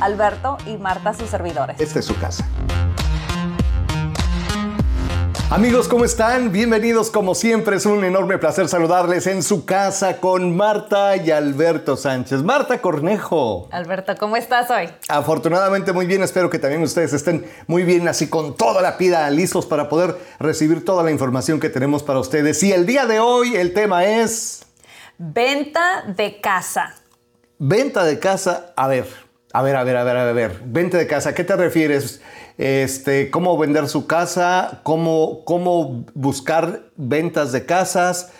Alberto y Marta, sus servidores. Esta es su casa. Amigos, ¿cómo están? Bienvenidos como siempre. Es un enorme placer saludarles en su casa con Marta y Alberto Sánchez. Marta Cornejo. Alberto, ¿cómo estás hoy? Afortunadamente muy bien. Espero que también ustedes estén muy bien, así con toda la pida, listos para poder recibir toda la información que tenemos para ustedes. Y el día de hoy el tema es... Venta de casa. Venta de casa. A ver, a ver, a ver, a ver, a ver. Venta de casa. ¿A qué te refieres? este, cómo vender su casa, cómo, cómo buscar ventas de casas,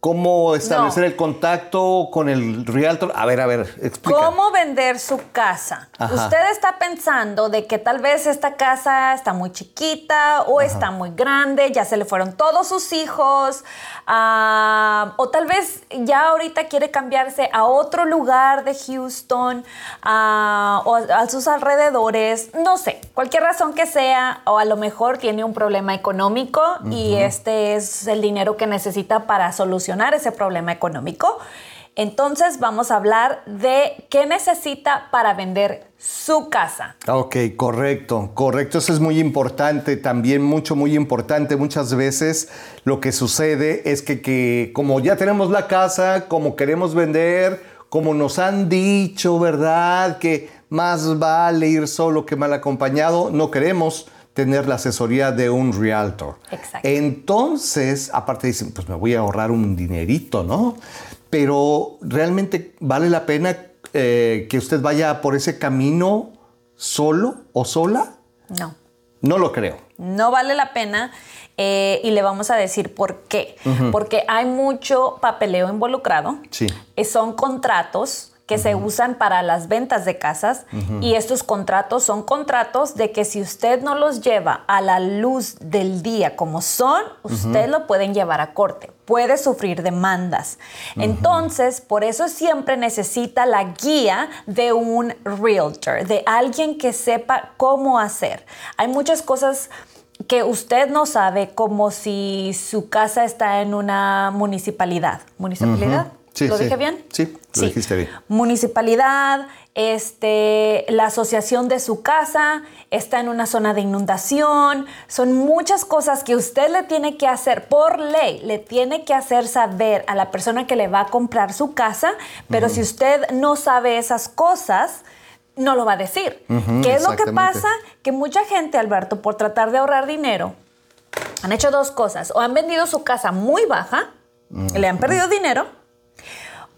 ¿Cómo establecer el contacto con el realtor? A ver, a ver, explica. ¿Cómo vender su casa? Usted está pensando de que tal vez esta casa está muy chiquita o está muy grande, ya se le fueron todos sus hijos, ah, o tal vez ya ahorita quiere cambiarse a otro lugar de Houston ah, o a sus alrededores, no sé, cualquier razón que sea, o a lo mejor tiene un problema económico y este es el dinero que necesita para solucionar ese problema económico. Entonces vamos a hablar de qué necesita para vender su casa. Ok, correcto, correcto. Eso es muy importante, también mucho, muy importante. Muchas veces lo que sucede es que, que como ya tenemos la casa, como queremos vender, como nos han dicho, ¿verdad? Que más vale ir solo que mal acompañado, no queremos tener la asesoría de un realtor. Exacto. Entonces, aparte dicen, pues me voy a ahorrar un dinerito, ¿no? Pero realmente vale la pena eh, que usted vaya por ese camino solo o sola. No. No lo creo. No vale la pena eh, y le vamos a decir por qué. Porque hay mucho papeleo involucrado. Sí. Eh, son contratos que se usan para las ventas de casas y estos contratos son contratos de que si usted no los lleva a la luz del día como son, usted lo pueden llevar a corte, puede sufrir demandas. Entonces, por eso siempre necesita la guía de un realtor, de alguien que sepa cómo hacer. Hay muchas cosas que usted no sabe como si su casa está en una municipalidad. ¿Municipalidad? ¿Lo dije bien? Sí, lo dijiste bien. Municipalidad, este, la asociación de su casa está en una zona de inundación. Son muchas cosas que usted le tiene que hacer por ley, le tiene que hacer saber a la persona que le va a comprar su casa, pero si usted no sabe esas cosas, no lo va a decir. ¿Qué es lo que pasa? Que mucha gente, Alberto, por tratar de ahorrar dinero, han hecho dos cosas. O han vendido su casa muy baja, le han perdido dinero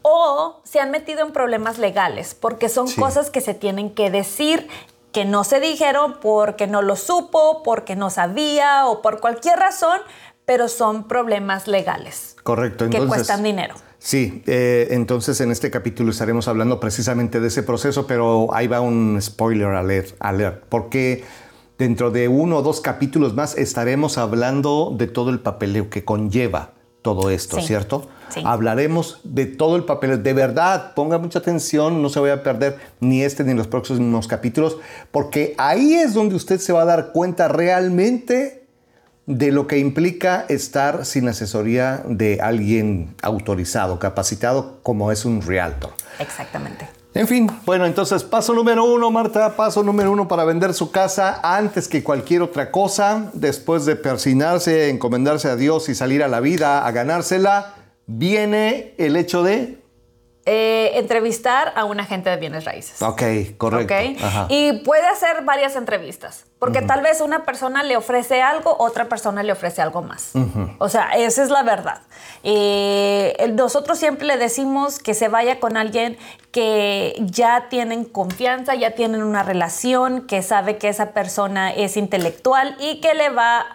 o se han metido en problemas legales, porque son cosas que se tienen que decir que no se dijeron porque no lo supo, porque no sabía o por cualquier razón, pero son problemas legales. Correcto. que cuestan dinero. Sí, eh, entonces en este capítulo estaremos hablando precisamente de ese proceso, pero ahí va un spoiler alert, alert porque dentro de uno o dos capítulos más estaremos hablando de todo el papeleo que conlleva todo esto, ¿cierto? Hablaremos de todo el papel. De verdad, ponga mucha atención, no se vaya a perder ni este ni los próximos capítulos, porque ahí es donde usted se va a dar cuenta realmente de lo que implica estar sin asesoría de alguien autorizado, capacitado, como es un realtor. Exactamente. En fin, bueno, entonces paso número uno, Marta, paso número uno para vender su casa antes que cualquier otra cosa, después de persinarse, encomendarse a Dios y salir a la vida a ganársela, viene el hecho de... Eh, entrevistar a un agente de bienes raíces. Ok, correcto. Y puede hacer varias entrevistas, porque tal vez una persona le ofrece algo, otra persona le ofrece algo más. O sea, esa es la verdad. Eh, nosotros siempre le decimos que se vaya con alguien que ya tienen confianza, ya tienen una relación, que sabe que esa persona es intelectual y que le va,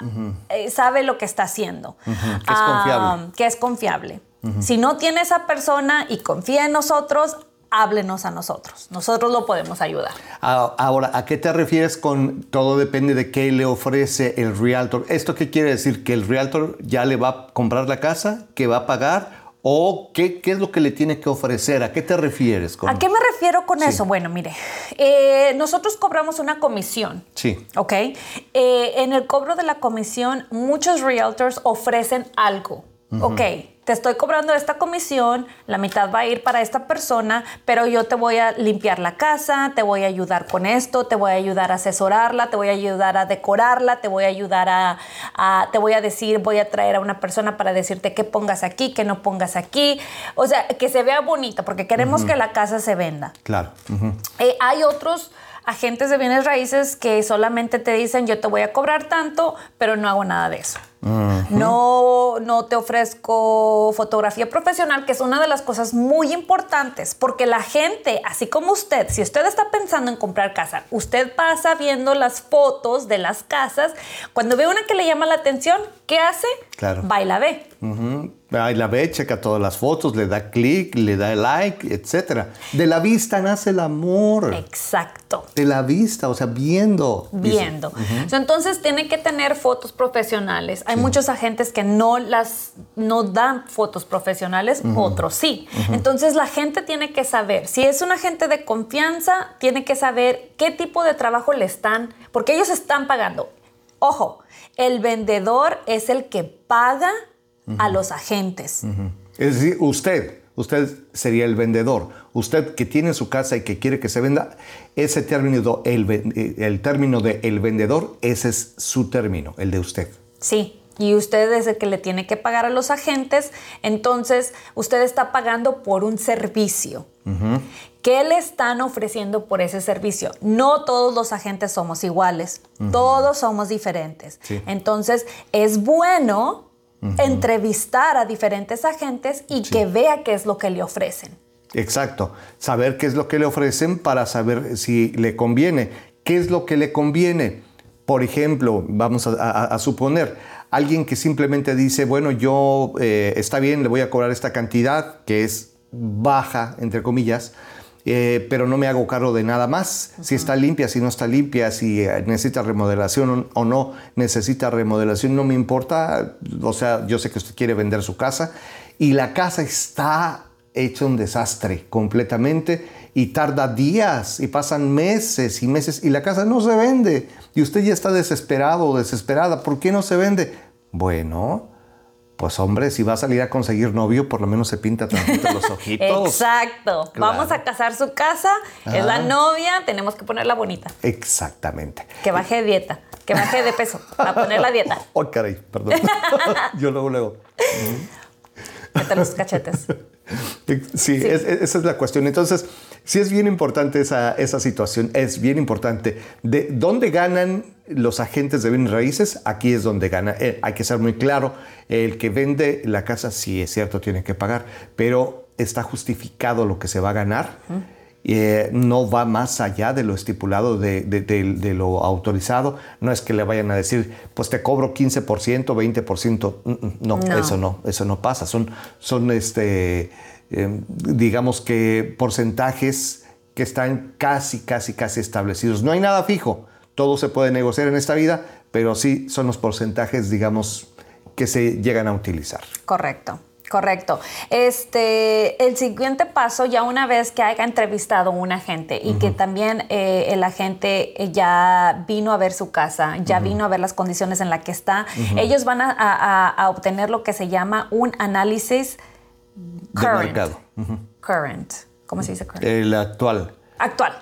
eh, sabe lo que está haciendo. Que es confiable. Ah, que es confiable. Si no tiene esa persona y confía en nosotros, háblenos a nosotros. Nosotros lo podemos ayudar. Ahora, ¿a qué te refieres con todo depende de qué le ofrece el realtor? ¿Esto qué quiere decir? ¿Que el realtor ya le va a comprar la casa? ¿Que va a pagar? ¿O qué, qué es lo que le tiene que ofrecer? ¿A qué te refieres? Con... ¿A qué me refiero con eso? Bueno, mire, eh, nosotros cobramos una comisión. Sí. ¿Ok? Eh, en el cobro de la comisión, muchos realtors ofrecen algo Ok, te estoy cobrando esta comisión, la mitad va a ir para esta persona, pero yo te voy a limpiar la casa, te voy a ayudar con esto, te voy a ayudar a asesorarla, te voy a ayudar a decorarla, te voy a ayudar a, a- te voy a decir, voy a traer a una persona para decirte qué pongas aquí, qué no pongas aquí. O sea, que se vea bonita, porque queremos que la casa se venda. Claro. Eh, hay otros agentes de bienes raíces que solamente te dicen yo te voy a cobrar tanto, pero no hago nada de eso. No, no te ofrezco fotografía profesional, que es una de las cosas muy importantes, porque la gente, así como usted, si usted está pensando en comprar casa, usted pasa viendo las fotos de las casas, cuando ve una que le llama la atención, ¿qué hace? Claro. Va y la ve. Ujú. Ahí la ve, checa todas las fotos, le da clic, le da like, etc. De la vista nace el amor. Exacto. De la vista, o sea, viendo. viendo. Entonces tiene que tener fotos profesionales. Hay muchos agentes que no las no dan fotos profesionales, otros sí. Entonces la gente tiene que saber, si es un agente de confianza, tiene que saber qué tipo de trabajo le están, porque ellos están pagando. Ojo, el vendedor es el que paga a los agentes. Es decir, usted, usted sería el vendedor. Usted que tiene su casa y que quiere que se venda, ese término, el, el término de el vendedor, ese es su término, el de usted. Sí, y usted es el que le tiene que pagar a los agentes, entonces usted está pagando por un servicio. ¿Qué le están ofreciendo por ese servicio? No todos los agentes somos iguales, todos somos diferentes. Sí. Entonces es bueno entrevistar a diferentes agentes y que vea qué es lo que le ofrecen. Exacto. Saber qué es lo que le ofrecen para saber si le conviene. ¿Qué es lo que le conviene? Por ejemplo, vamos a, a- a suponer, alguien que simplemente dice, bueno, yo eh, está bien, le voy a cobrar esta cantidad, que es baja, entre comillas, eh, pero no me hago cargo de nada más. Si está limpia, si no está limpia, si eh, necesita remodelación o no necesita remodelación, no me importa. O sea, yo sé que usted quiere vender su casa y la casa está hecha un desastre completamente y tarda días y pasan meses y meses y la casa no se vende y usted ya está desesperado o desesperada. ¿Por qué no se vende? Bueno, pues hombre, si va a salir a conseguir novio, por lo menos se pinta tantito los ojitos. Exacto. Claro. Vamos a casar su casa, es la Ajá. novia, tenemos que ponerla bonita. Exactamente. Que baje de dieta, que baje de peso, para poner la dieta. Oh, caray, perdón. Yo luego, luego. Mete los cachetes. Sí, es- es- esa es la cuestión. Entonces, sí es bien importante esa, esa situación, es bien importante. ¿De dónde ganan los agentes de bienes raíces? Aquí es donde gana. Eh, hay que ser muy claro, el que vende la casa, sí es cierto, tiene que pagar, pero está justificado lo que se va a ganar. Eh, no va más allá de lo estipulado, de, de- de- de lo autorizado. No es que le vayan a decir, pues te cobro 15%, 20%. Mm, mm, No, No. eso no, eso no pasa. Son, son este, eh, digamos que porcentajes que están casi, casi, casi establecidos. No hay nada fijo. Todo se puede negociar en esta vida, pero sí son los porcentajes, digamos, que se llegan a utilizar. Correcto. Correcto. Este, el siguiente paso, ya una vez que haya entrevistado a un agente y que también eh, el agente eh, ya vino a ver su casa, ya vino a ver las condiciones en las que está, ellos van a, a- a obtener lo que se llama un análisis Del current. mercado. Current. ¿Cómo se dice current? El actual. actual.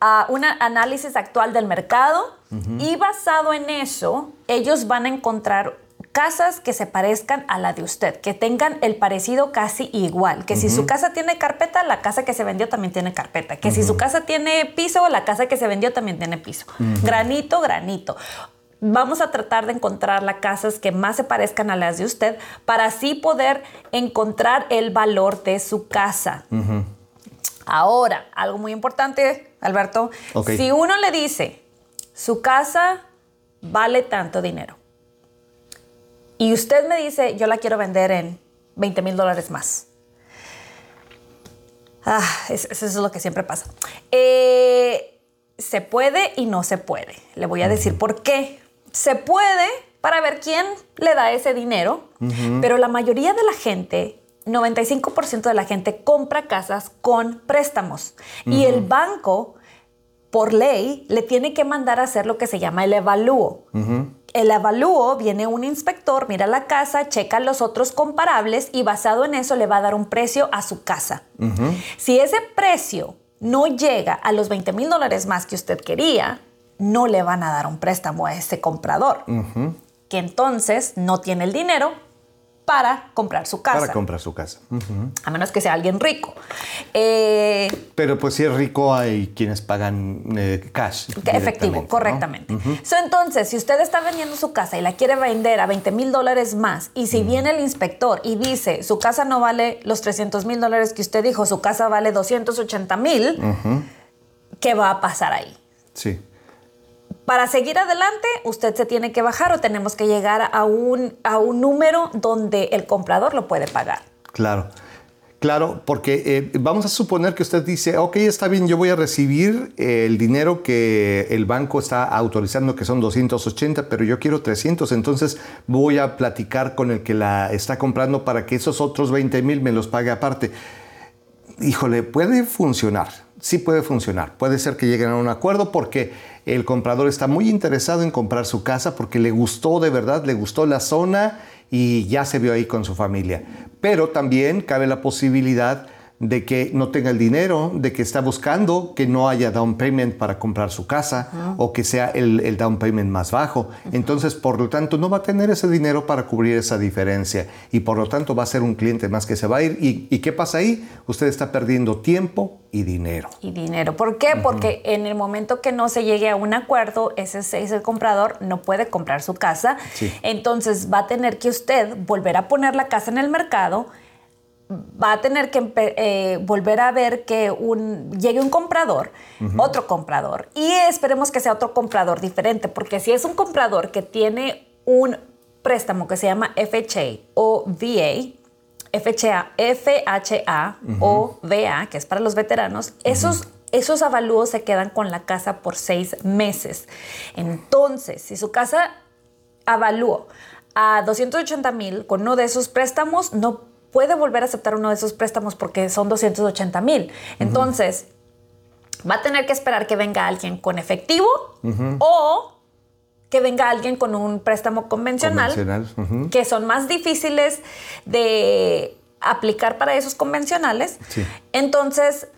Ah, un análisis actual del mercado y basado en eso, ellos van a encontrar casas que se parezcan a la de usted, que tengan el parecido casi igual, que si su casa tiene carpeta, la casa que se vendió también tiene carpeta, que si su casa tiene piso, la casa que se vendió también tiene piso. Granito, granito. Vamos a tratar de encontrar las casas que más se parezcan a las de usted para así poder encontrar el valor de su casa. Ahora, algo muy importante, Alberto, si uno le dice, su casa vale tanto dinero, y usted me dice, yo la quiero vender en 20 mil dólares más. Ah, es- eso es lo que siempre pasa. Eh, se puede y no se puede. Le voy a decir por qué. Se puede para ver quién le da ese dinero, pero la mayoría de la gente, 95% de la gente compra casas con préstamos. Y el banco, por ley, le tiene que mandar a hacer lo que se llama el evalúo. El avalúo, viene un inspector, mira la casa, checa los otros comparables y basado en eso le va a dar un precio a su casa. Si ese precio no llega a los 20 mil dólares más que usted quería, no le van a dar un préstamo a ese comprador, que entonces no tiene el dinero para comprar su casa. Para comprar su casa. A menos que sea alguien rico. Eh, Pero pues si es rico hay quienes pagan eh, cash. Efectivo, correctamente. entonces, si usted está vendiendo su casa y la quiere vender a 20 mil dólares más, y si viene el inspector y dice, su casa no vale los 300 mil dólares que usted dijo, su casa vale 280 mil, ¿qué va a pasar ahí? Sí. Para seguir adelante, usted se tiene que bajar o tenemos que llegar a un, a un número donde el comprador lo puede pagar. Claro. Claro, porque eh, vamos a suponer que usted dice, ok, está bien, yo voy a recibir el dinero que el banco está autorizando, que son 280, pero yo quiero 300, entonces voy a platicar con el que la está comprando para que esos otros 20 mil me los pague aparte. Híjole, puede funcionar, sí puede funcionar. Puede ser que lleguen a un acuerdo porque el comprador está muy interesado en comprar su casa porque le gustó de verdad, le gustó la zona y ya se vio ahí con su familia. Pero también cabe la posibilidad de que no tenga el dinero, de que está buscando que no haya down payment para comprar su casa o que sea el, down payment más bajo. Entonces, por lo tanto, no va a tener ese dinero para cubrir esa diferencia y por lo tanto va a ser un cliente más que se va a ir. ¿Y, qué pasa ahí? Usted está perdiendo tiempo y dinero. Y dinero. ¿Por qué? Porque en el momento que no se llegue a un acuerdo, ese, ese comprador no puede comprar su casa. Entonces va a tener que usted volver a poner la casa en el mercado va a tener que eh, volver a ver que un, llegue un comprador, otro comprador, y esperemos que sea otro comprador diferente, porque si es un comprador que tiene un préstamo que se llama FHA o VA, FHA, FHA o VA, que es para los veteranos, esos, esos avalúos se quedan con la casa por seis meses. Entonces, si su casa avalúo a 280 mil con uno de esos préstamos, no puede volver a aceptar uno de esos préstamos porque son 280 mil. Entonces, va a tener que esperar que venga alguien con efectivo o que venga alguien con un préstamo convencional, que son más difíciles de aplicar para esos convencionales. Entonces,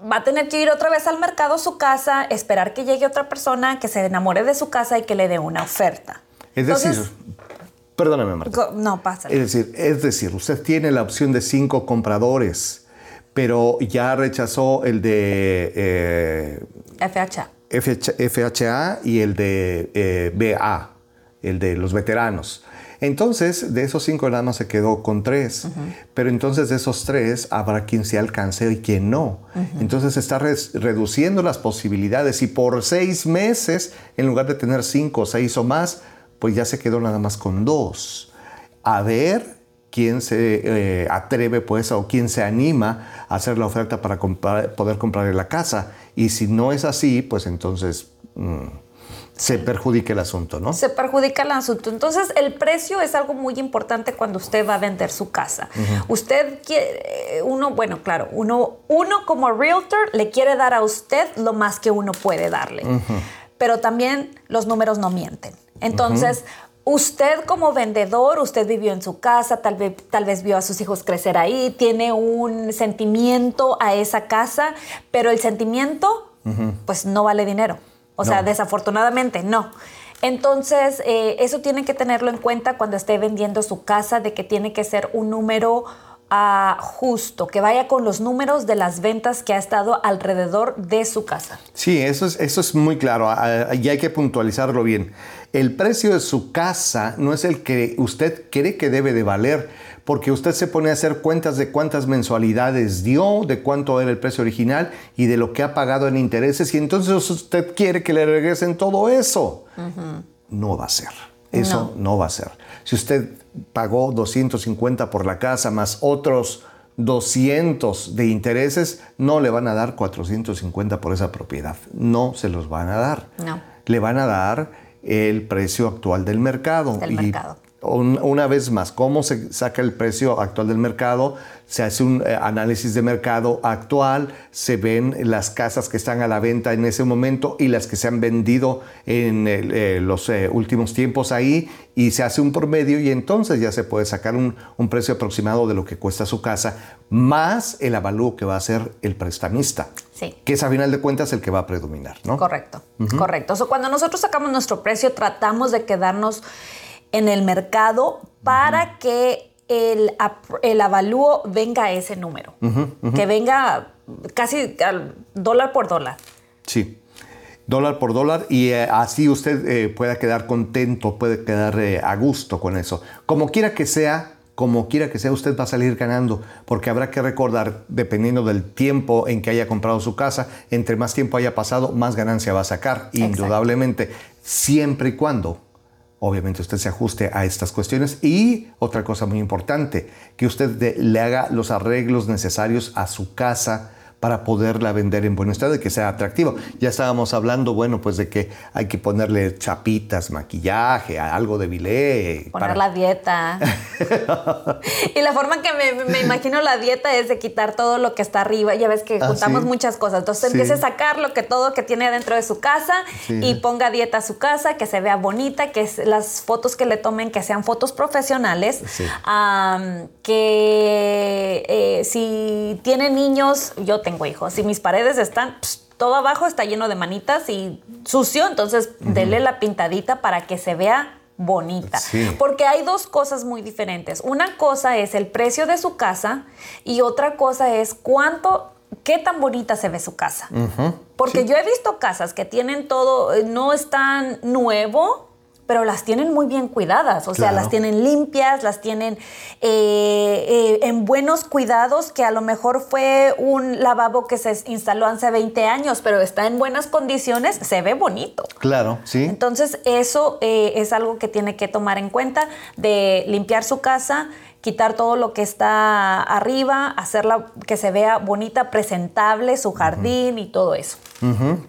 va a tener que ir otra vez al mercado, su casa, esperar que llegue otra persona que se enamore de su casa y que le dé una oferta. Es decir, Perdóname, Marta. No, pasa. Es decir, es decir, usted tiene la opción de cinco compradores, pero ya rechazó el de eh, FHA. FHA y el de eh, BA, el de los veteranos. Entonces, de esos cinco nada más se quedó con tres. Pero entonces de esos tres habrá quien se alcance y quien no. Entonces está reduciendo las posibilidades y por seis meses, en lugar de tener cinco, seis o más, pues ya se quedó nada más con dos. A ver quién se eh, atreve pues o quién se anima a hacer la oferta para poder comprarle la casa. Y si no es así, pues entonces mm, se perjudica el asunto, ¿no? Se perjudica el asunto. Entonces el precio es algo muy importante cuando usted va a vender su casa. Usted quiere, uno, bueno, claro, uno, uno como realtor le quiere dar a usted lo más que uno puede darle. Pero también los números no mienten. Entonces, usted como vendedor, usted vivió en su casa, tal vez, tal vez vio a sus hijos crecer ahí, tiene un sentimiento a esa casa, pero el sentimiento, pues no vale dinero. O sea, desafortunadamente no. Entonces, eh, eso tiene que tenerlo en cuenta cuando esté vendiendo su casa, de que tiene que ser un número justo, que vaya con los números de las ventas que ha estado alrededor de su casa. Sí, eso es, eso es muy claro y hay que puntualizarlo bien. El precio de su casa no es el que usted cree que debe de valer, porque usted se pone a hacer cuentas de cuántas mensualidades dio, de cuánto era el precio original y de lo que ha pagado en intereses, y entonces usted quiere que le regresen todo eso. No va a ser. Eso no va a ser. Si usted pagó 250 por la casa más otros 200 de intereses, no le van a dar 450 por esa propiedad. No se los van a dar. No. Le van a dar el precio actual del mercado. Del mercado. Una vez más, ¿cómo se saca el precio actual del mercado? Se hace un eh, análisis de mercado actual, se ven las casas que están a la venta en ese momento y las que se han vendido en eh, los eh, últimos tiempos ahí y se hace un promedio y entonces ya se puede sacar un, precio aproximado de lo que cuesta su casa, más el avalúo que va a hacer el prestamista. Sí. Que es a final de cuentas el que va a predominar, ¿no? Correcto, correcto. cuando nosotros sacamos nuestro precio, tratamos de quedarnos en el mercado para que el, el, avalúo venga a ese número, que venga casi al dólar por dólar. Sí, dólar por dólar y eh, así usted eh, pueda quedar contento, puede quedar eh, a gusto con eso. Como quiera que sea, como quiera que sea, usted va a salir ganando, porque habrá que recordar, dependiendo del tiempo en que haya comprado su casa, entre más tiempo haya pasado, más ganancia va a sacar, indudablemente, siempre y cuando obviamente usted se ajuste a estas cuestiones. Y otra cosa muy importante, que usted le haga los arreglos necesarios a su casa para poderla vender en buen estado y que sea atractivo. Ya estábamos hablando, bueno, pues de que hay que ponerle chapitas, maquillaje, algo de bilé. Poner la dieta. y la forma que me, imagino la dieta es de quitar todo lo que está arriba. Ya ves que ah, juntamos muchas cosas. Entonces empiece a sacar lo que todo que tiene dentro de su casa y ponga dieta a su casa, que se vea bonita, que las fotos que le tomen que sean fotos profesionales. que eh, si tiene niños, yo tengo tengo hijos. Si mis paredes están, todo abajo está lleno de manitas y sucio, entonces dele la pintadita para que se vea bonita. Porque hay dos cosas muy diferentes. Una cosa es el precio de su casa y otra cosa es cuánto, qué tan bonita se ve su casa. Porque yo he visto casas que tienen todo, eh, no están nuevo, pero las tienen muy bien cuidadas, o sea, las tienen limpias, las tienen eh, eh, en buenos cuidados, que a lo mejor fue un lavabo que se instaló hace 20 años, pero está en buenas condiciones, se ve bonito. Claro, sí. Entonces, eso eh, es algo que tiene que tomar en cuenta, de limpiar su casa, quitar todo lo que está arriba, hacerla que se vea bonita, presentable, su jardín y todo eso.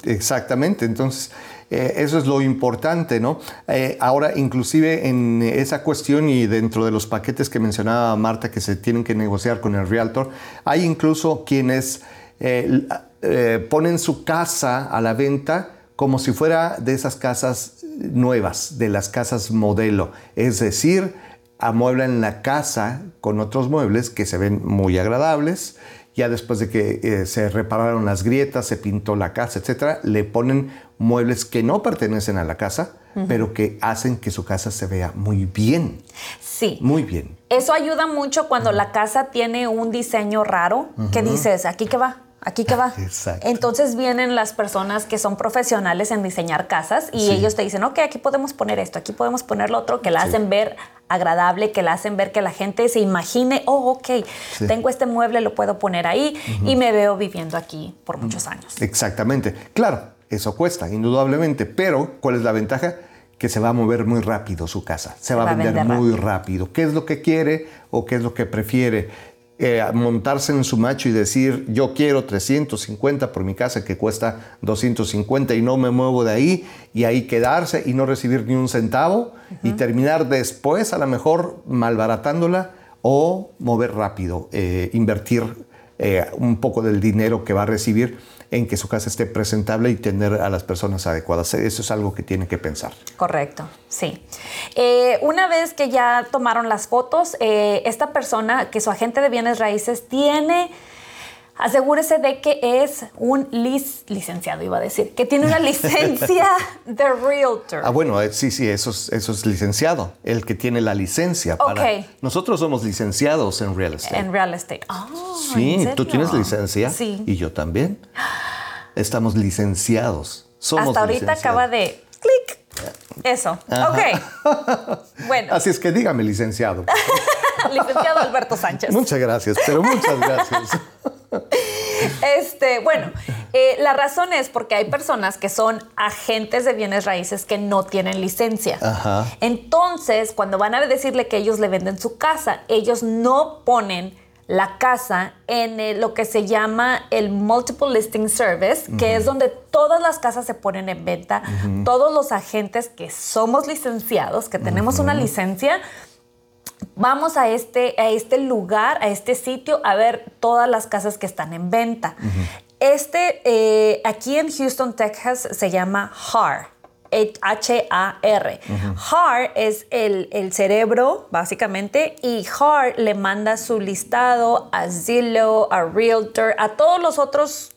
Exactamente, entonces eh, eso es lo importante, ¿no? Eh, ahora, inclusive en esa cuestión y dentro de los paquetes que mencionaba Marta que se tienen que negociar con el realtor, hay incluso quienes eh, ponen su casa a la venta como si fuera de esas casas nuevas, de las casas modelo. Es decir, amueblan la casa con otros muebles que se ven muy agradables. Ya después de que se repararon las grietas, se pintó la casa, etcétera, le ponen muebles que no pertenecen a la casa, pero que hacen que su casa se vea muy bien. Sí. Muy bien. Eso ayuda mucho cuando la casa tiene un diseño raro, que dices, aquí que va, aquí que va. Exacto. Entonces vienen las personas que son profesionales en diseñar casas y ellos te dicen, ok, aquí podemos poner esto, aquí podemos poner lo otro, que la hacen ver agradable, que la hacen ver que la gente se imagine, oh, ok, tengo este mueble, lo puedo poner ahí y me veo viviendo aquí por muchos años. Exactamente. Claro, eso cuesta, indudablemente, pero ¿cuál es la ventaja? Que se va a mover muy rápido su casa, se, va, a vender, muy rápido. ¿Qué es lo que quiere o qué es lo que prefiere? Eh, montarse en su macho y decir, yo quiero 350 por mi casa que cuesta 250 y no me muevo de ahí, y ahí quedarse y no recibir ni un centavo, y terminar después a lo mejor malbaratándola o mover rápido, eh, invertir eh, un poco del dinero que va a recibir en que su casa esté presentable y tener a las personas adecuadas. Eso es algo que tiene que pensar. Correcto, sí. Eh, una vez que ya tomaron las fotos, eh, esta persona, que su agente de bienes raíces, tiene asegúrese de que es un licenciado, iba a decir, que tiene una licencia de realtor. Ah, bueno, eh, sí, sí, eso es, eso es licenciado, el que tiene la licencia. Para... Nosotros somos licenciados en real estate. En real estate. Ah, sí, tú tienes licencia. Sí. Y yo también. Estamos licenciados. Somos Hasta ahorita acaba de clic. Eso. Ok. bueno. Así es que dígame, licenciado. licenciado Alberto Sánchez. Muchas gracias, pero muchas gracias. Este, bueno, eh, la razón es porque hay personas que son agentes de bienes raíces que no tienen licencia. Entonces, cuando van a decirle que ellos le venden su casa, ellos no ponen la casa en lo que se llama el Multiple Listing Service, que es donde todas las casas se ponen en venta, todos los agentes que somos licenciados, que tenemos una licencia, vamos a este, a este lugar, a este sitio, a ver todas las casas que están en venta. Este, eh, aquí en Houston, Texas, se llama HAR. H-A-R. HAR es el, cerebro, básicamente, y HAR le manda su listado a Zillow, a Realtor, a todos los otros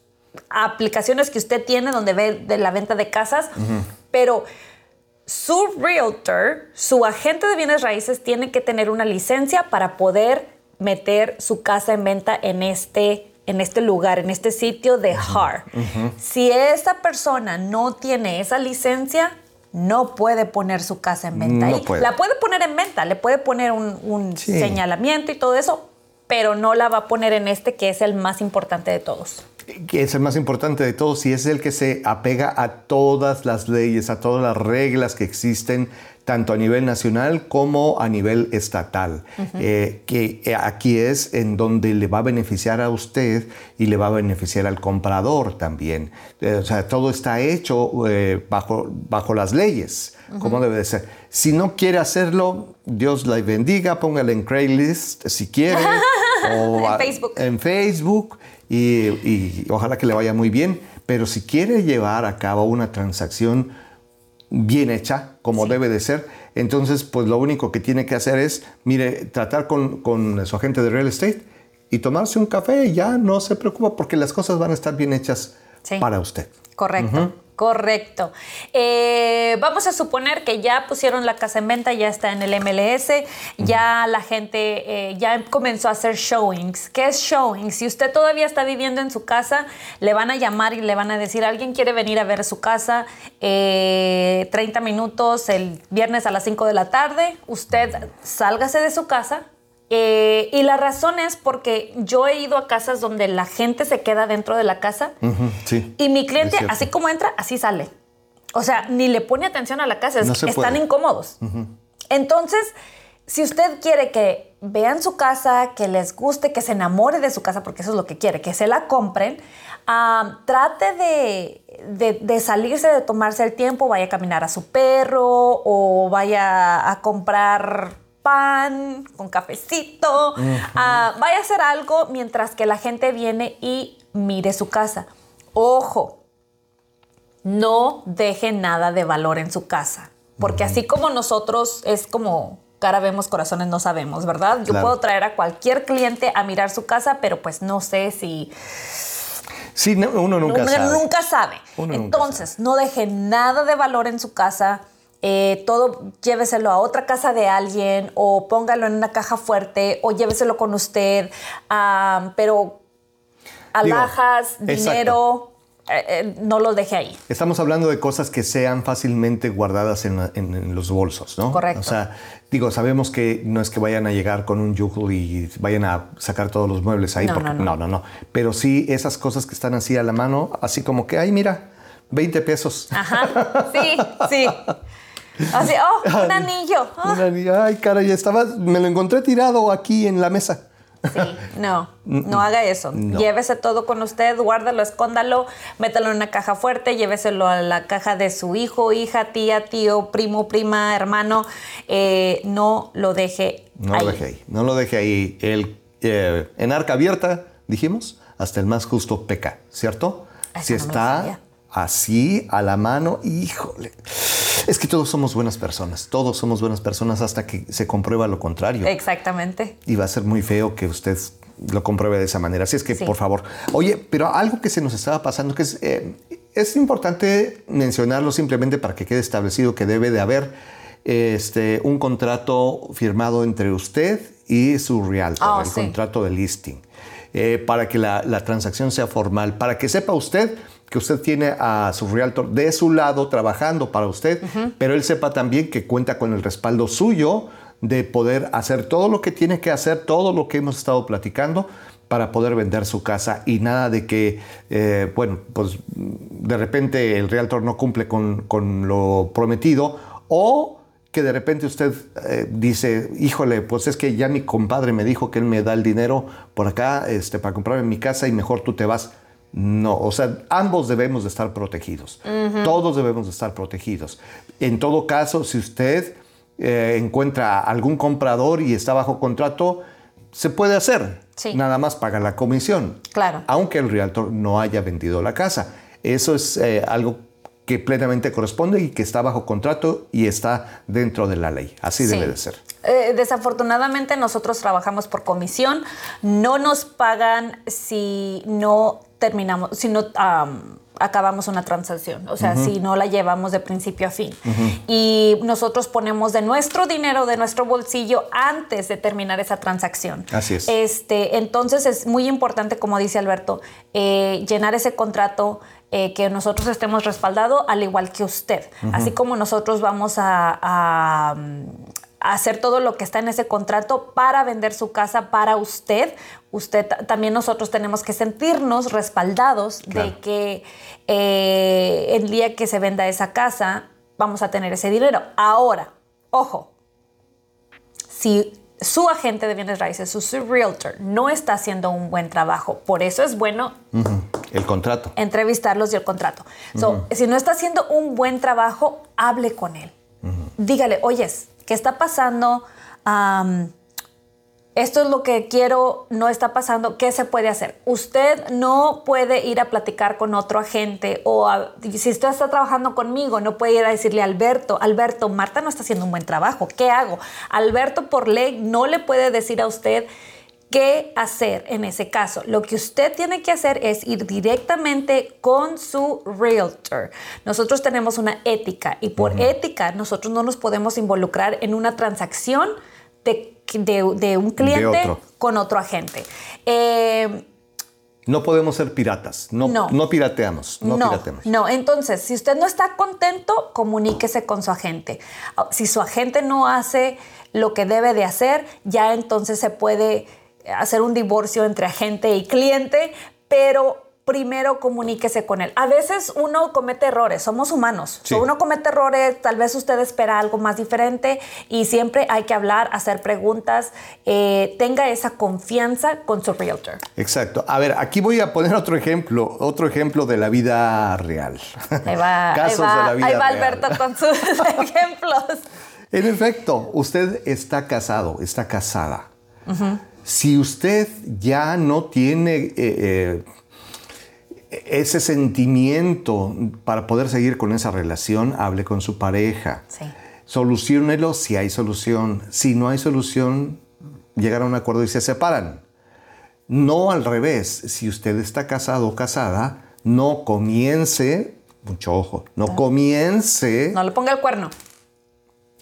aplicaciones que usted tiene donde ve de la venta de casas, pero su realtor, su agente de bienes raíces, tiene que tener una licencia para poder meter su casa en venta en este, en este lugar, en este sitio de HAR. Si esa persona no tiene esa licencia, no puede poner su casa en venta ahí. La puede poner en venta, le puede poner un, señalamiento y todo eso, pero no la va a poner en este que es el más importante de todos que es el más importante de todos y es el que se apega a todas las leyes, a todas las reglas que existen, tanto a nivel nacional como a nivel estatal, eh, que eh, aquí es en donde le va a beneficiar a usted y le va a beneficiar al comprador también. Eh, o sea, todo está hecho bajo, bajo las leyes, como debe de ser. Si no quiere hacerlo, Dios la bendiga, póngale en Craigslist si quiere. o en Facebook. En Facebook y, ojalá que le vaya muy bien. Pero si quiere llevar a cabo una transacción bien hecha, como debe de ser, entonces pues lo único que tiene que hacer es, mire, tratar con, con su agente de real estate y tomarse un café y ya no se preocupa porque las cosas van a estar bien hechas para usted. Correcto. Correcto. Eh, vamos a suponer que ya pusieron la casa en venta, ya está en el MLS, ya la gente eh, ya comenzó a hacer showings. ¿Qué es showing? Si usted todavía está viviendo en su casa, le van a llamar y le van a decir, alguien quiere venir a ver su casa, 30 eh, minutos el viernes a las 5 de la tarde, usted sálgase de su casa, eh, y la razón es porque yo he ido a casas donde la gente se queda dentro de la casa y mi cliente, así como entra, así sale. O sea, ni le pone atención a la casa, están incómodos. Entonces, si usted quiere que vean su casa, que les guste, que se enamore de su casa, porque eso es lo que quiere, que se la compren, ah, trate de, de, salirse, de tomarse el tiempo, vaya a caminar a su perro o vaya a comprar pan, con cafecito, ah, vaya a hacer algo mientras que la gente viene y mire su casa. Ojo, no deje nada de valor en su casa, porque así como nosotros es como cara vemos, corazones no sabemos, ¿verdad? Yo puedo traer a cualquier cliente a mirar su casa, pero pues no sé si... Sí, uno nunca sabe. Nunca sabe. Entonces, no deje nada de valor en su casa eh, todo lléveselo a otra casa de alguien o póngalo en una caja fuerte o lléveselo con usted, pero alhajas, dinero, eh, eh, no lo deje ahí. Estamos hablando de cosas que sean fácilmente guardadas en, los bolsos, ¿no? Correcto. O sea, digo, sabemos que no es que vayan a llegar con un yugo y vayan a sacar todos los muebles ahí. No, porque, no, no, no, no. Pero sí esas cosas que están así a la mano, así como que, ay, mira, 20 pesos. Ajá, sí, sí. Así, oh, un anillo. Un anillo. Ay, caray, estaba, me lo encontré tirado aquí en la mesa. Sí, no, no haga eso. Llévese todo con usted, guárdalo, escóndalo, métalo en una caja fuerte, lléveselo a la caja de su hijo, hija, tía, tío, primo, prima, hermano. Eh, no lo deje no ahí. lo deje ahí. No lo deje ahí. El, eh, en arca abierta, dijimos, hasta el más justo peca, ¿cierto? si está así a la mano, híjole. Es que todos somos buenas personas, todos somos buenas personas hasta que se comprueba lo contrario. Exactamente. Y va a ser muy feo que usted lo compruebe de esa manera. Así es que, por favor. Oye, pero algo que se nos estaba pasando, que es, eh, es importante mencionarlo simplemente para que quede establecido que debe de haber este, un contrato firmado entre usted y su realtor, ah, el contrato de listing, eh, para que la, la transacción sea formal, para que sepa usted que usted tiene a su realtor de su lado trabajando para usted, pero él sepa también que cuenta con el respaldo suyo de poder hacer todo lo que tiene que hacer, todo lo que hemos estado platicando para poder vender su casa y nada de que, eh, bueno, pues de repente el realtor no cumple con, con lo prometido o que de repente usted eh, dice, híjole, pues es que ya mi compadre me dijo que él me da el dinero por acá este, para comprarme mi casa y mejor tú te vas. No, o sea, ambos debemos de estar protegidos. Todos debemos de estar protegidos. En todo caso, si usted eh, encuentra algún comprador y está bajo contrato, se puede hacer. Sí. Nada más paga la comisión. Claro. Aunque el realtor no haya vendido la casa. Eso es eh, algo que plenamente corresponde y que está bajo contrato y está dentro de la ley. Así Sí. debe de ser. Eh, desafortunadamente nosotros trabajamos por comisión, no nos pagan si no terminamos, si no am, acabamos una transacción, o sea, si no la llevamos de principio a fin. Y nosotros ponemos de nuestro dinero, de nuestro bolsillo, antes de terminar esa transacción. Así es. Este, entonces es muy importante, como dice Alberto, eh, llenar ese contrato. eh, que nosotros estemos respaldados al igual que usted. Así como nosotros vamos a, a, mm, a hacer todo lo que está en ese contrato para vender su casa para usted, usted ta- también nosotros tenemos que sentirnos respaldados de que eh, el día que se venda esa casa vamos a tener ese dinero. Ahora, ojo, si su agente de bienes raíces, su, su realtor, no está haciendo un buen trabajo, por eso es bueno. El contrato. entrevistarlos y el contrato. So, Si no está haciendo un buen trabajo, hable con él. Dígale, oyes, ¿qué está pasando? Esto es lo que quiero, no está pasando, ¿qué se puede hacer? Usted no puede ir a platicar con otro agente o a- si usted está trabajando conmigo, no puede ir a decirle a Alberto, Alberto, Marta no está haciendo un buen trabajo, ¿qué hago? Alberto por ley no le puede decir a usted qué hacer en ese caso. Lo que usted tiene que hacer es ir directamente con su realtor. Nosotros tenemos una ética y por ética nosotros no nos podemos involucrar en una transacción de, de- de un cliente otro. con otro agente. Eh, No podemos ser piratas. No, No. no. pirateamos. No, no, pirateamos. no. Entonces, si usted no está contento, comuníquese con su agente. Si su agente no hace lo que debe de hacer, ya entonces se puede hacer un divorcio entre agente y cliente, pero primero comuníquese con él. A veces uno comete errores, somos humanos. Sí. So, uno comete errores, tal vez usted espera algo más diferente y siempre hay que hablar, hacer preguntas, eh, tenga esa confianza con su realtor. Exacto. A ver, aquí voy a poner otro ejemplo, otro ejemplo de la vida real. Ahí va, ahí Casos va- de la vida ahí va real. Alberto con sus ejemplos. En efecto, usted está casado, está casada. Si usted ya no tiene eh, eh, ese sentimiento para poder seguir con esa relación, hable con su pareja. Sí. Soluciónelo si hay solución. Si no hay solución, llegar a un acuerdo y se separan. No al revés. Si usted está casado o casada, no comience, mucho ojo, no comience No le ponga el cuerno.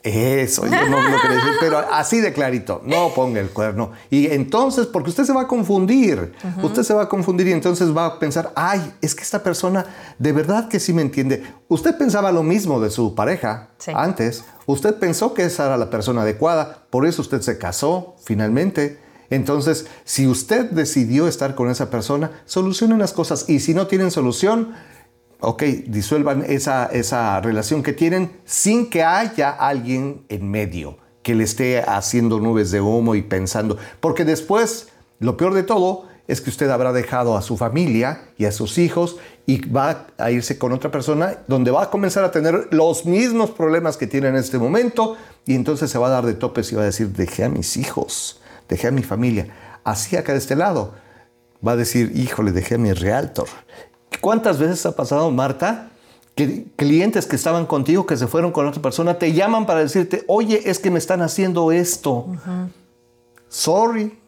Eso, yo no lo quería decir, pero así de clarito, no ponga el cuerno. Y entonces, porque usted se va a confundir, usted se va a confundir y entonces va a pensar, ay, es que esta persona de verdad que sí me entiende. Usted pensaba lo mismo de su pareja Sí. antes, usted pensó que esa era la persona adecuada, por eso usted se casó finalmente. Entonces, si usted decidió estar con esa persona, solucionen las cosas y si no tienen solución, ok, disuelvan esa, esa relación que tienen sin que haya alguien en medio que le esté haciendo nubes de humo y pensando. Porque después, lo peor de todo es que usted habrá dejado a su familia y a sus hijos y va a irse con otra persona donde va a comenzar a tener los mismos problemas que tiene en este momento y entonces se va a dar de topes y va a decir, dejé a mis hijos, dejé a mi familia. Así acá de este lado. Va a decir, híjole, dejé a mi realtor. ¿Cuántas veces ha pasado, Marta, que clientes que estaban contigo, que se fueron con otra persona, te llaman para decirte, oye, es que me están haciendo esto? Sorry,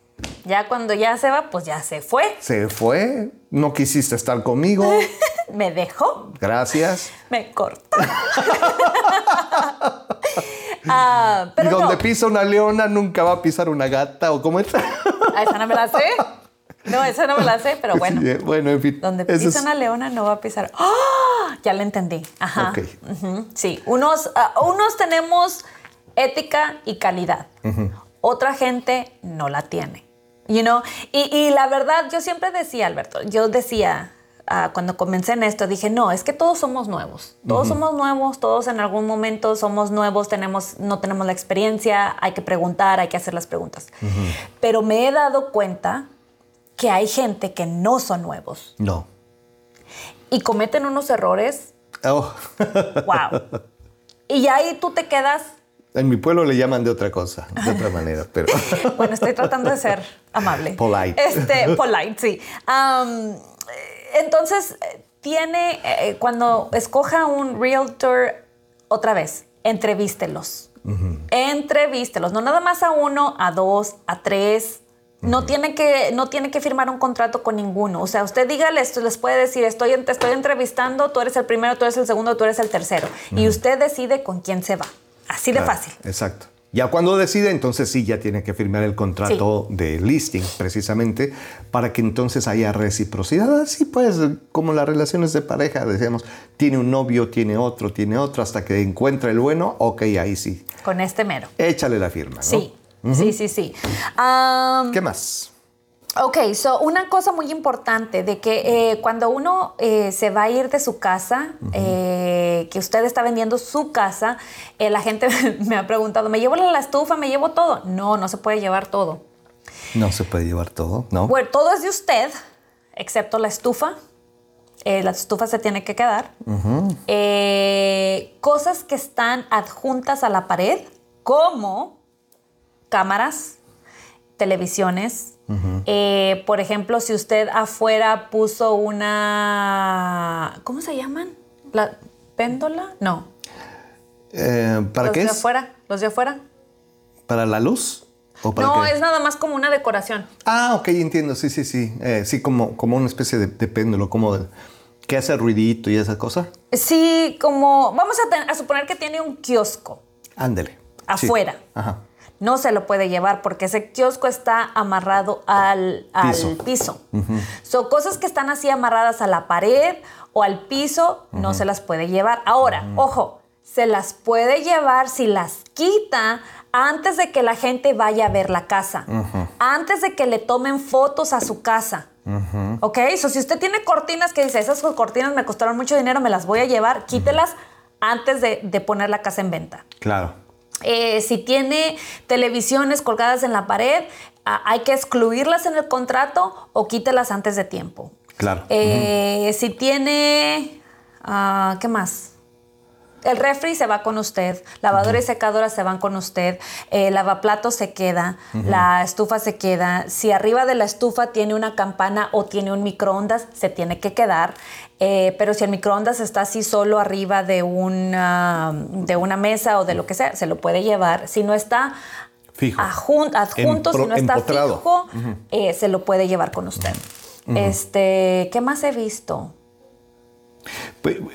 Ya cuando ya se va, pues ya se fue. se fue, no quisiste estar conmigo, Me dejó, gracias. me cortó. Ah, pero y donde no, pisa una leona, nunca va a pisar una gata, o cómo está. Ah, esa no me la sé. No, esa no me la sé, pero bueno. Sí, bueno, en fin. Donde pisa es- una leona no va a pisar. ¡Ah! Ya la entendí. Ajá. Ok. Ujú, Sí, unos, ah, unos tenemos ética y calidad. Otra gente no la tiene. You know? y, y la verdad, yo siempre decía, Alberto, yo decía, ah, cuando comencé en esto, dije, no, es que todos somos nuevos. Todos somos nuevos, todos en algún momento somos nuevos, tenemos, no tenemos la experiencia, hay que preguntar, hay que hacer las preguntas. Pero me he dado cuenta que hay gente que no son nuevos. No. Y cometen unos errores. Oh. wow. Y ahí tú te quedas. En mi pueblo le llaman de otra cosa, de otra manera, pero. bueno, estoy tratando de ser amable. Polite. Este, polite, sí. entonces, tiene, eh, cuando escoja un realtor, otra vez, entrevístelos. Entrevístelos, no nada más a uno, a dos, a tres, no, tiene que, no tiene que firmar un contrato con ninguno. O sea, usted dígale, esto, les puede decir, estoy, te estoy entrevistando, tú eres el primero, tú eres el segundo, tú eres el tercero. Y usted decide con quién se va. Así de fácil. Exacto. Ya cuando decide, entonces sí, ya tiene que firmar el contrato de listing, precisamente, para que entonces haya reciprocidad. Así pues, como las relaciones de pareja, decíamos, tiene un novio, tiene otro, tiene otro, hasta que encuentra el bueno, ok, ahí sí. Con este mero. Échale la firma, ¿no? Sí. Sí, sí, sí. ¿Qué más? Ok, so una cosa muy importante de que eh, cuando uno eh, se va a ir de su casa, eh, que usted está vendiendo su casa, la gente me ha preguntado, ¿me llevo la estufa? ¿Me llevo todo? No, no se puede llevar todo. No se puede llevar todo, ¿no? Bueno, todo es de usted, excepto la estufa. la estufa se tiene que quedar. cosas que están adjuntas a la pared, como cámaras, televisiones. Eh, por ejemplo, si usted afuera puso una... ¿Cómo se llaman? ¿La péndola? No. Eh, ¿Para qué de afuera? ¿Los de afuera? ¿Para la luz? no, es nada más como una decoración. Ah, ok, entiendo. Sí, sí, sí. Eh, sí, como, como una especie de, péndulo, como que hace ruidito y esa cosa. Sí, como... Vamos a, suponer que tiene un kiosco. Ándele. Afuera. Ajá no se lo puede llevar porque ese kiosco está amarrado al, piso. Son cosas que están así amarradas a la pared o al piso, no se las puede llevar. Ahora, ojo, se las puede llevar si las quita antes de que la gente vaya a ver la casa, antes de que le tomen fotos a su casa. ¿Ok? So, si usted tiene cortinas que dice, esas cortinas me costaron mucho dinero, me las voy a llevar, quítelas antes de, de poner la casa en venta. Claro. Eh, si tiene televisiones colgadas en la pared, hay que excluirlas en el contrato o quítelas antes de tiempo. Claro. Eh, si tiene, ah, ¿qué más? El refri se va con usted, lavadora y secadora se van con usted, el lavaplato se queda, la estufa se queda. Si arriba de la estufa tiene una campana o tiene un microondas, se tiene que quedar. Eh, pero si el microondas está así solo arriba de una, de una mesa o de lo que sea, se lo puede llevar. Si no está adjunto, si no está fijo, eh, se lo puede llevar con usted. Este, ¿qué más he visto?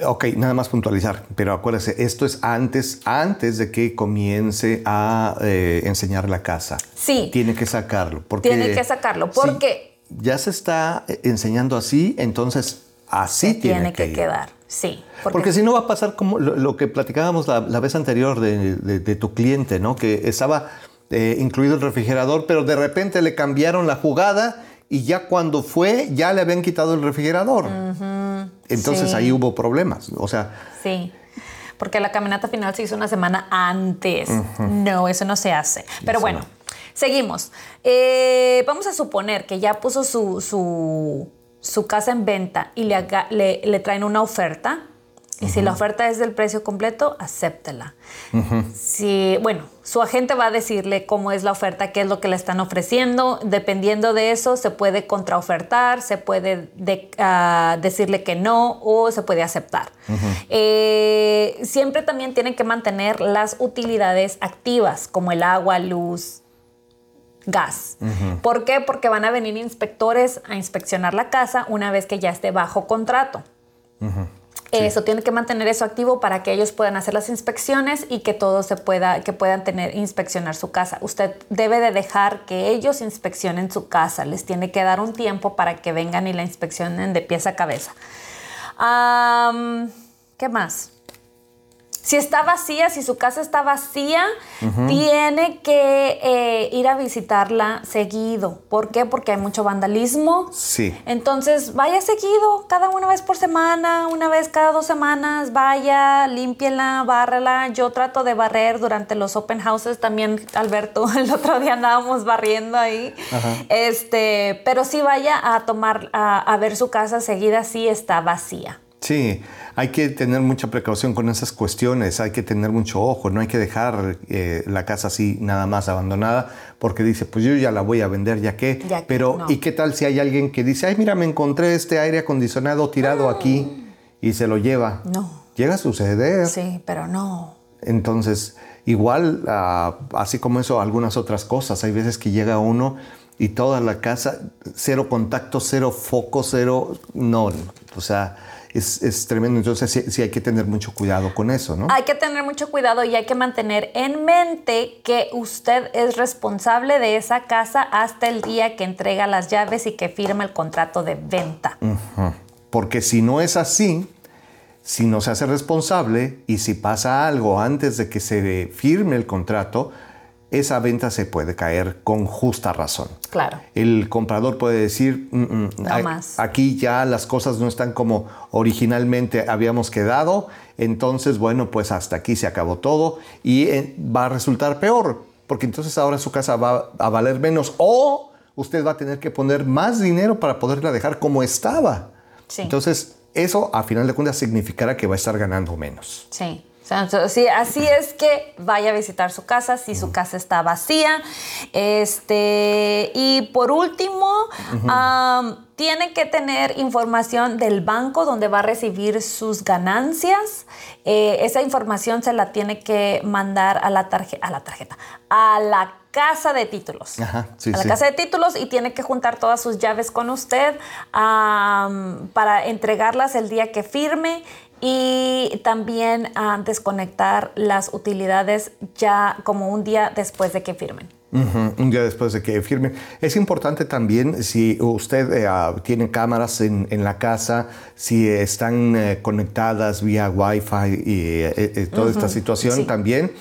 Ok, nada más puntualizar, pero acuérdese, esto es antes, antes de que comience a eh, enseñar la casa. Sí. Tiene que sacarlo. Porque tiene que sacarlo, porque... ya se está eh, enseñando así, entonces así tiene, que, quedar. Sí. Porque, si no va a pasar como lo, que platicábamos la, vez anterior de, tu cliente, ¿no? Que estaba eh, incluido el refrigerador, pero de repente le cambiaron la jugada y ya cuando fue, ya le habían quitado el refrigerador. Entonces ahí hubo problemas. O sea. Sí. Porque la caminata final se hizo una semana antes. No, eso no se hace. Pero bueno, seguimos. Eh, vamos a suponer que ya puso su, su, casa en venta y le, le traen una oferta y si la oferta es del precio completo, acéptela. Si, bueno, su agente va a decirle cómo es la oferta, qué es lo que le están ofreciendo. Dependiendo de eso, se puede contraofertar, se puede ah, decirle que no o se puede aceptar. Eh, siempre también tienen que mantener las utilidades activas, como el agua, luz, gas. ¿Por qué? Porque van a venir inspectores a inspeccionar la casa una vez que ya esté bajo contrato. Eso tiene que mantener eso activo para que ellos puedan hacer las inspecciones y que todos se pueda, que puedan tener inspeccionar su casa. Usted debe de dejar que ellos inspeccionen su casa. Les tiene que dar un tiempo para que vengan y la inspeccionen de pies a cabeza. ¿Qué más? Si está vacía, si su casa está vacía, tiene que eh, ir a visitarla seguido. ¿Por qué? Porque hay mucho vandalismo. Sí. Entonces, vaya seguido, cada una vez por semana, una vez cada dos semanas, vaya, límpiela, bárrala. Yo trato de barrer durante los open houses también, Alberto, el otro día andábamos barriendo ahí. Este, pero sí vaya a tomar, a, a ver su casa seguida si está vacía. Sí, hay que tener mucha precaución con esas cuestiones, hay que tener mucho ojo, no hay que dejar eh, la casa así nada más abandonada porque dice, pues yo ya la voy a vender, ya que, pero no. ¿y qué tal si hay alguien que dice, ay mira, me encontré este aire acondicionado tirado aquí y se lo lleva? No. Llega a suceder. Sí, pero no. Entonces, igual, ah, así como eso, algunas otras cosas. Hay veces que llega uno y toda la casa, cero contacto, cero foco, cero... No, o sea, es, es tremendo. Entonces, sí, sí hay que tener mucho cuidado con eso, ¿no? Hay que tener mucho cuidado y hay que mantener en mente que usted es responsable de esa casa hasta el día que entrega las llaves y que firma el contrato de venta. Porque si no es así, si no se hace responsable y si pasa algo antes de que se firme el contrato, esa venta se puede caer con justa razón. Claro. El comprador puede decir, "Mm, mm, No a- más. aquí ya las cosas no están como originalmente habíamos quedado, entonces bueno, pues hasta aquí se acabó todo y eh, va a resultar peor, porque entonces ahora su casa va a valer menos o usted va a tener que poner más dinero para poderla dejar como estaba. Sí. Entonces, eso a final de cuentas significará que va a estar ganando menos. Sí. Sí, así es que vaya a visitar su casa si su casa está vacía. Este, y por último, tiene que tener información del banco donde va a recibir sus ganancias. Eh, esa información se la tiene que mandar a la, tarje- a la tarjeta, a la casa de títulos. Ajá, sí, a la sí. casa de títulos y tiene que juntar todas sus llaves con usted para entregarlas el día que firme y también ah, desconectar las utilidades ya como un día después de que firmen. Un día después de que firme. Es importante también si usted eh, ah, tiene cámaras en, en la casa, si están eh, conectadas vía Wi-Fi y eh, eh, toda esta situación sí. también,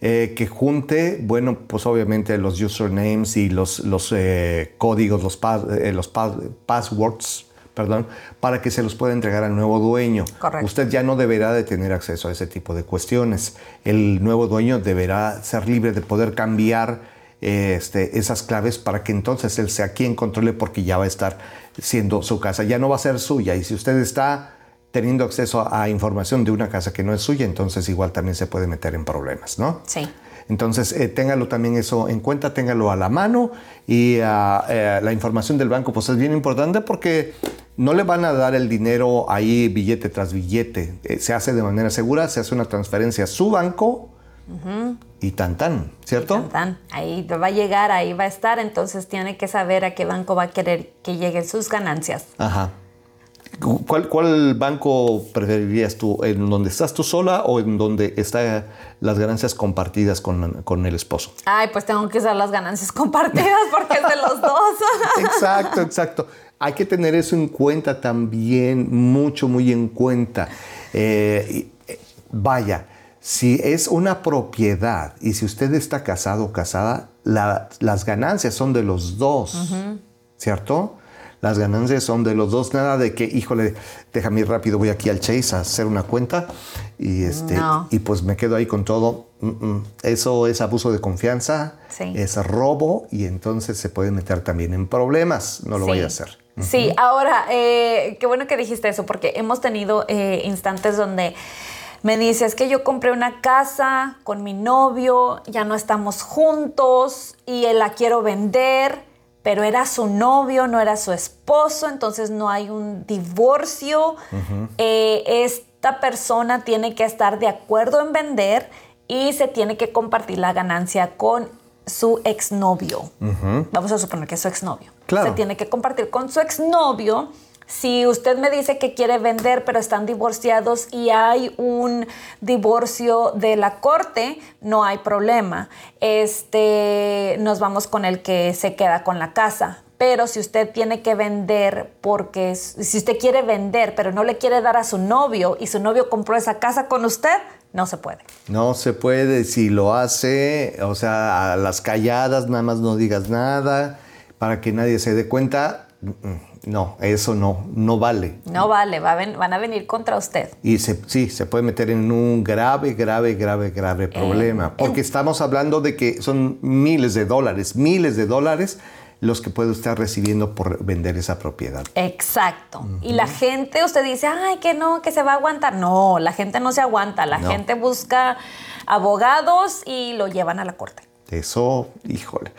eh, que junte, bueno, pues obviamente los usernames y los, los eh, códigos, los, pas- eh, los pas- passwords. Perdón, para que se los pueda entregar al nuevo dueño. Correcto. Usted ya no deberá de tener acceso a ese tipo de cuestiones. El nuevo dueño deberá ser libre de poder cambiar eh, este, esas claves para que entonces él sea quien controle porque ya va a estar siendo su casa. Ya no va a ser suya. Y si usted está teniendo acceso a, información de una casa que no es suya, entonces igual también se puede meter en problemas, ¿no? Sí. Entonces, eh, téngalo también eso en cuenta, téngalo a la mano y ah, eh, la información del banco pues es bien importante porque no le van a dar el dinero ahí billete tras billete. Eh, se hace de manera segura, se hace una transferencia a su banco y tan tan, ¿cierto? Tan, tan. Ahí va a llegar, ahí va a estar, entonces tiene que saber a qué banco va a querer que lleguen sus ganancias. Ajá. Cu- ¿Cuál, ¿Cuál banco preferirías tú? ¿En donde estás tú sola o en donde están las ganancias compartidas con, con el esposo? Ay, pues tengo que usar las ganancias compartidas porque es de los dos. Exacto, exacto. Hay que tener eso en cuenta también, mucho, muy en cuenta. Eh, eh, vaya, si es una propiedad y si usted está casado o casada, la- las ganancias son de los dos, ¿cierto? Las ganancias son de los dos, nada de que, híjole, déjame ir rápido, voy aquí al Chase a hacer una cuenta y, este, No. y pues me quedo ahí con todo. Mm, mm. Eso es abuso de confianza, Sí. es robo y entonces se puede meter también en problemas. No lo Sí. vaya a hacer. Sí, ahora, eh, qué bueno que dijiste eso, porque hemos tenido eh, instantes donde me dices que yo compré una casa con mi novio, ya no estamos juntos y él la quiero vender, pero era su novio, no era su esposo, entonces no hay un divorcio. Eh, esta persona tiene que estar de acuerdo en vender y se tiene que compartir la ganancia con su exnovio. Vamos a suponer que es su exnovio. Claro. Se tiene que compartir con su exnovio. Si usted me dice que quiere vender, pero están divorciados y hay un divorcio de la corte, no hay problema. Este, nos vamos con el que se queda con la casa. Pero si usted tiene que vender porque si usted quiere vender, pero no le quiere dar a su novio y su novio compró esa casa con usted, No se puede. No se puede. Si lo hace, o sea, a las calladas, nada más no digas nada, para que nadie se dé cuenta. No, eso no, no vale. No vale, van a venir contra usted. Y sí, se puede meter en un grave, grave, grave, grave eh, problema. porque estamos hablando de que son miles de dólares, miles de dólares los que puede estar recibiendo por vender esa propiedad. Exacto. Y la gente, usted dice, ay, que no, que se va a aguantar. No, la gente no se aguanta. La gente busca abogados y lo llevan a la corte. Eso, híjole.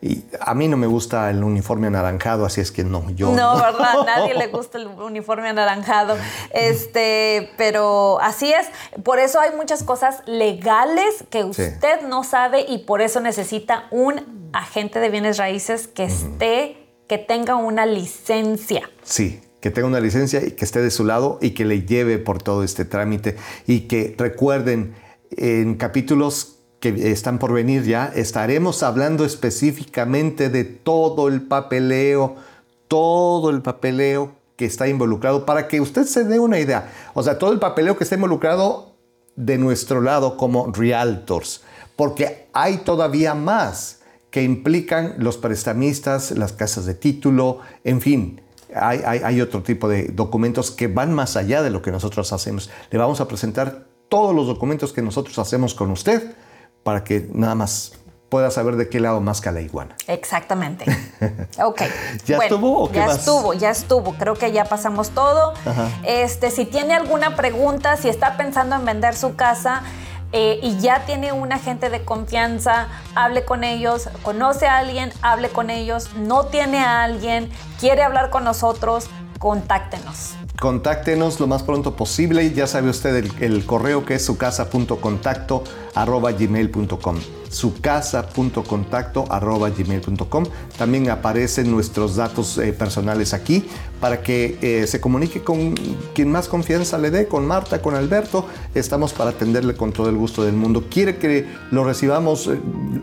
Y a mí no me gusta el uniforme anaranjado, así es que no, yo. No, ¿verdad? Nadie le gusta el uniforme anaranjado. Este, pero así es. Por eso hay muchas cosas legales que usted no sabe y por eso necesita un agente de bienes raíces que esté, que tenga una licencia. Sí, que tenga una licencia y que esté de su lado y que le lleve por todo este trámite. Y que recuerden, en capítulos que están por venir ya, estaremos hablando específicamente de todo el papeleo, todo el papeleo que está involucrado, para que usted se dé una idea. O sea, todo el papeleo que está involucrado de nuestro lado como realtors, porque hay todavía más que implican los prestamistas, las casas de título, en fin. Hay, hay otro tipo de documentos que van más allá de lo que nosotros hacemos. Le vamos a presentar todos los documentos que nosotros hacemos con usted para que nada más pueda saber de qué lado más la iguana. Exactamente. Ok. ¿Ya estuvo o qué Ya más? estuvo, ya estuvo. Creo que ya pasamos todo. Este, si tiene alguna pregunta, si está pensando en vender su casa, eh, y ya tiene un agente de confianza, hable con ellos, conoce a alguien, hable con ellos, no tiene a alguien, quiere hablar con nosotros, contáctenos. Contáctenos lo más pronto posible. Ya sabe usted el, correo que es sucasa.contacto arroba gmail.com. Sucasa.contacto arroba gmail.com. También aparecen nuestros datos eh, personales aquí para que eh, se comunique con quien más confianza le dé, con Marta, con Alberto. Estamos para atenderle con todo el gusto del mundo. Quiere que lo recibamos eh,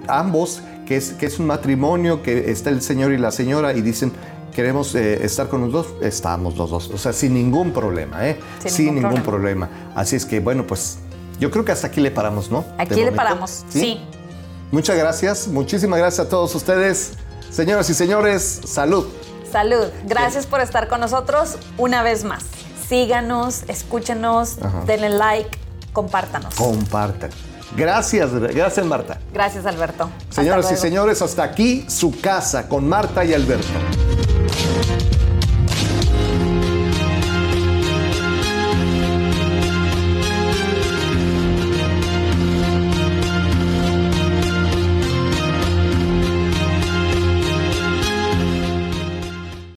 ambos, que es, que es un matrimonio, que está el señor y la señora y dicen queremos eh, estar con los dos, estamos los dos. O sea, sin ningún problema, ¿eh? Sin, ningún, problema. Así es que, bueno, pues yo creo que hasta aquí le paramos, ¿no? Aquí le paramos, ¿Sí? Muchas gracias, muchísimas gracias a todos ustedes. Señoras y señores, salud. Salud. Gracias por estar con nosotros una vez más. Síganos, escúchenos, denle like, compártanos. Compartan. Gracias, gracias Marta. Gracias Alberto. Señoras y señores, hasta aquí su casa con Marta y Alberto.